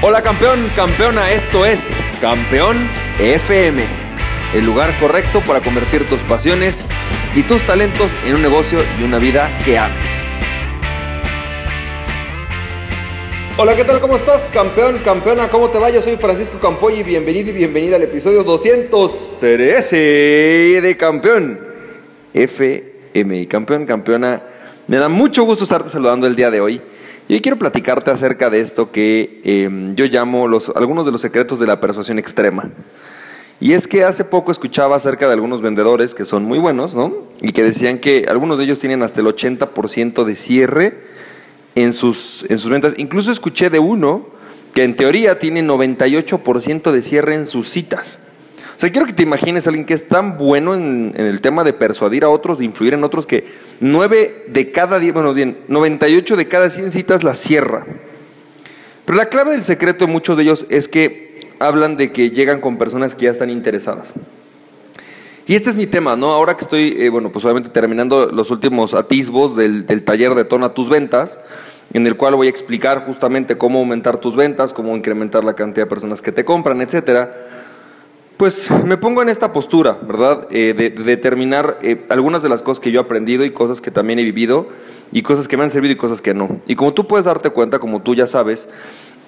Hola campeón, campeona, esto es Campeón FM, el lugar correcto para convertir tus pasiones y tus talentos en un negocio y una vida que ames. Hola, ¿qué tal? ¿Cómo estás? Campeón, campeona, ¿cómo te va? Yo soy Francisco Campoy y bienvenido y bienvenida al episodio 213 de Campeón FM. Campeón, campeona, me da mucho gusto estarte saludando el día de hoy. Y hoy quiero platicarte acerca de esto que em, yo llamo algunos de los secretos de la persuasión extrema. Y es que hace poco escuchaba acerca de algunos vendedores que son muy buenos, ¿no? Y que decían que algunos de ellos tienen hasta el 80% de cierre en sus, en sus ventas. Incluso escuché de uno que en teoría tiene 98% de cierre en sus citas. O sea, quiero que te imagines a alguien que es tan bueno en, el tema de persuadir a otros, de influir en otros, que 9 de cada 10, bueno, bien, 98 de cada 100 citas las cierra. Pero la clave del secreto de muchos de ellos es que hablan de que llegan con personas que ya están interesadas. Y este es mi tema, ¿no? Ahora que estoy, eh, bueno, pues obviamente terminando los últimos atisbos del, del taller de Tona tus ventas, en el cual voy a explicar justamente cómo aumentar tus ventas, cómo incrementar la cantidad de personas que te compran, etcétera. Pues me pongo en esta postura, ¿verdad? Eh, de, determinar eh, algunas de las cosas que yo he aprendido y cosas que también he vivido y cosas que me han servido y cosas que no. Y como tú puedes darte cuenta, como tú ya sabes,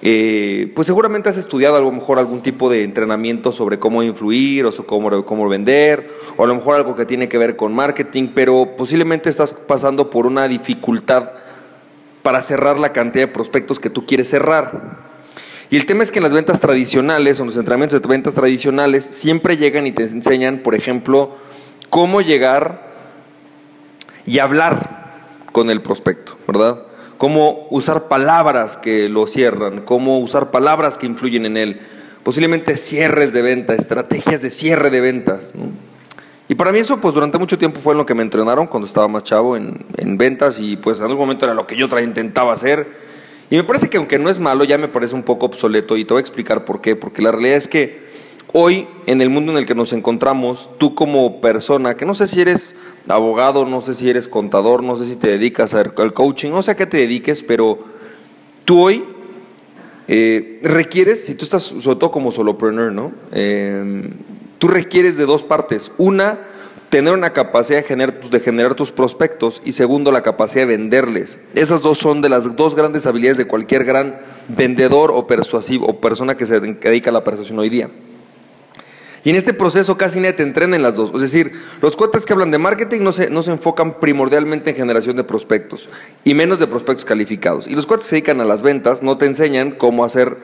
eh, pues seguramente has estudiado a lo mejor algún tipo de entrenamiento sobre cómo influir o cómo, cómo vender, o a lo mejor algo que tiene que ver con marketing, pero posiblemente estás pasando por una dificultad para cerrar la cantidad de prospectos que tú quieres cerrar. Y el tema es que en las ventas tradicionales o en los entrenamientos de ventas tradicionales siempre llegan y te enseñan, por ejemplo, cómo llegar y hablar con el prospecto, ¿verdad? Cómo usar palabras que lo cierran, cómo usar palabras que influyen en él, posiblemente cierres de venta, estrategias de cierre de ventas. Y para mí eso, pues durante mucho tiempo fue lo que me entrenaron cuando estaba más chavo en, en ventas y pues en algún momento era lo que yo intentaba hacer y me parece que aunque no es malo, ya me parece un poco obsoleto y te voy a explicar por qué. Porque la realidad es que hoy, en el mundo en el que nos encontramos, tú como persona, que no sé si eres abogado, no sé si eres contador, no sé si te dedicas al coaching, no sé a qué te dediques, pero tú hoy eh, requieres, si tú estás sobre todo como solopreneur, ¿no? Eh, tú requieres de dos partes. Una, tener una capacidad de generar, tus prospectos y segundo, la capacidad de venderles. Esas dos son de las dos grandes habilidades de cualquier gran vendedor o persuasivo o persona que se dedica a la persuasión hoy día. Y en este proceso casi nadie te entrena en las dos. Es decir, los cuates que hablan de marketing no se, no se enfocan primordialmente en generación de prospectos y menos de prospectos calificados. Y los cuates que se dedican a las ventas no te enseñan cómo hacer,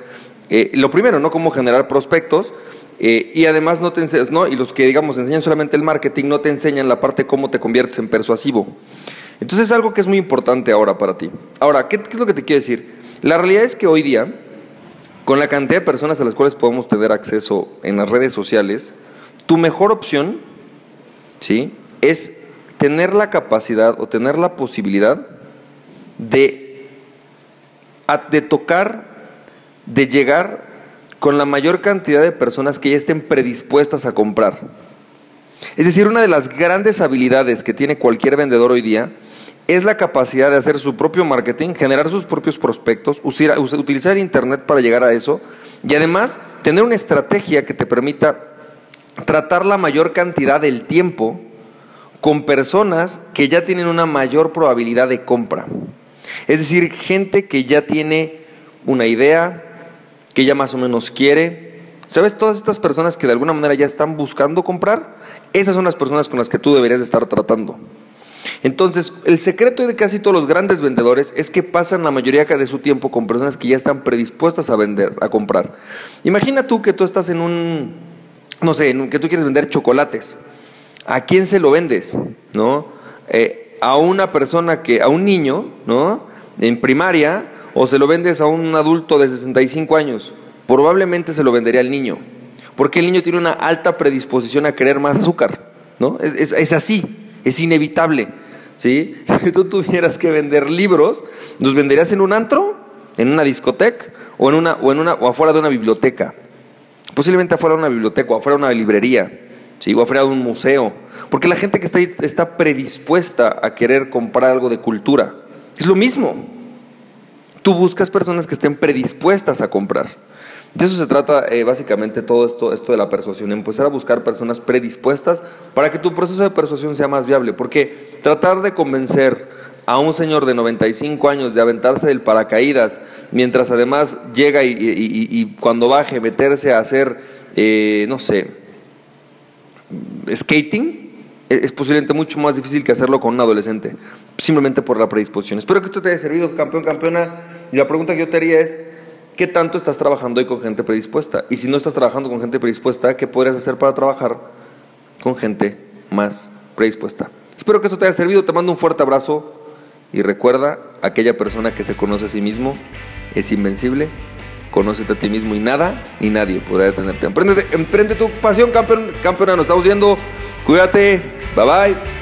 eh, lo primero, no cómo generar prospectos, eh, y además no te enseñan, ¿no? Y los que digamos enseñan solamente el marketing no te enseñan la parte de cómo te conviertes en persuasivo. Entonces es algo que es muy importante ahora para ti. Ahora, ¿qué, es lo que te quiero decir? La realidad es que hoy día, con la cantidad de personas a las cuales podemos tener acceso en las redes sociales, tu mejor opción, ¿sí? Es tener la capacidad o tener la posibilidad de, de tocar, de llegar con la mayor cantidad de personas que ya estén predispuestas a comprar. Es decir, una de las grandes habilidades que tiene cualquier vendedor hoy día es la capacidad de hacer su propio marketing, generar sus propios prospectos, utilizar Internet para llegar a eso y además tener una estrategia que te permita tratar la mayor cantidad del tiempo con personas que ya tienen una mayor probabilidad de compra. Es decir, gente que ya tiene una idea, que ella más o menos quiere. ¿Sabes? Todas estas personas que de alguna manera ya están buscando comprar, esas son las personas con las que tú deberías estar tratando. Entonces, el secreto de casi todos los grandes vendedores es que pasan la mayoría de su tiempo con personas que ya están predispuestas a vender, a comprar. Imagina tú que tú estás en un, no sé, que tú quieres vender chocolates. ¿A quién se lo vendes? ¿No? Eh, a una persona que, a un niño, ¿no? En primaria, o se lo vendes a un adulto de 65 años, probablemente se lo vendería al niño, porque el niño tiene una alta predisposición a querer más azúcar, ¿no? Es, así, es inevitable, ¿sí? Si tú tuvieras que vender libros, ¿los venderías en un antro, en una discoteca o en una o en una o afuera de una biblioteca? Posiblemente afuera de una biblioteca o afuera de una librería, ¿sí? O afuera de un museo, porque la gente que está ahí está predispuesta a querer comprar algo de cultura. Es lo mismo. Tú buscas personas que estén predispuestas a comprar. De eso se trata eh, básicamente todo esto, esto de la persuasión, empezar a buscar personas predispuestas para que tu proceso de persuasión sea más viable, porque tratar de convencer a un señor de 95 años de aventarse del paracaídas, mientras además llega y, cuando baje meterse a hacer, eh, no sé, skating, es posiblemente mucho más difícil que hacerlo con un adolescente, simplemente por la predisposición. Espero que esto te haya servido, campeón, campeona. Y la pregunta que yo te haría es, ¿qué tanto estás trabajando hoy con gente predispuesta? Y si no estás trabajando con gente predispuesta, ¿qué podrías hacer para trabajar con gente más predispuesta? Espero que esto te haya servido, te mando un fuerte abrazo y recuerda, aquella persona que se conoce a sí mismo es invencible, conócete a ti mismo y nada ni nadie podrá detenerte. Emprende, emprende tu pasión, campeón, campeona, nos estamos viendo, cuídate, bye bye.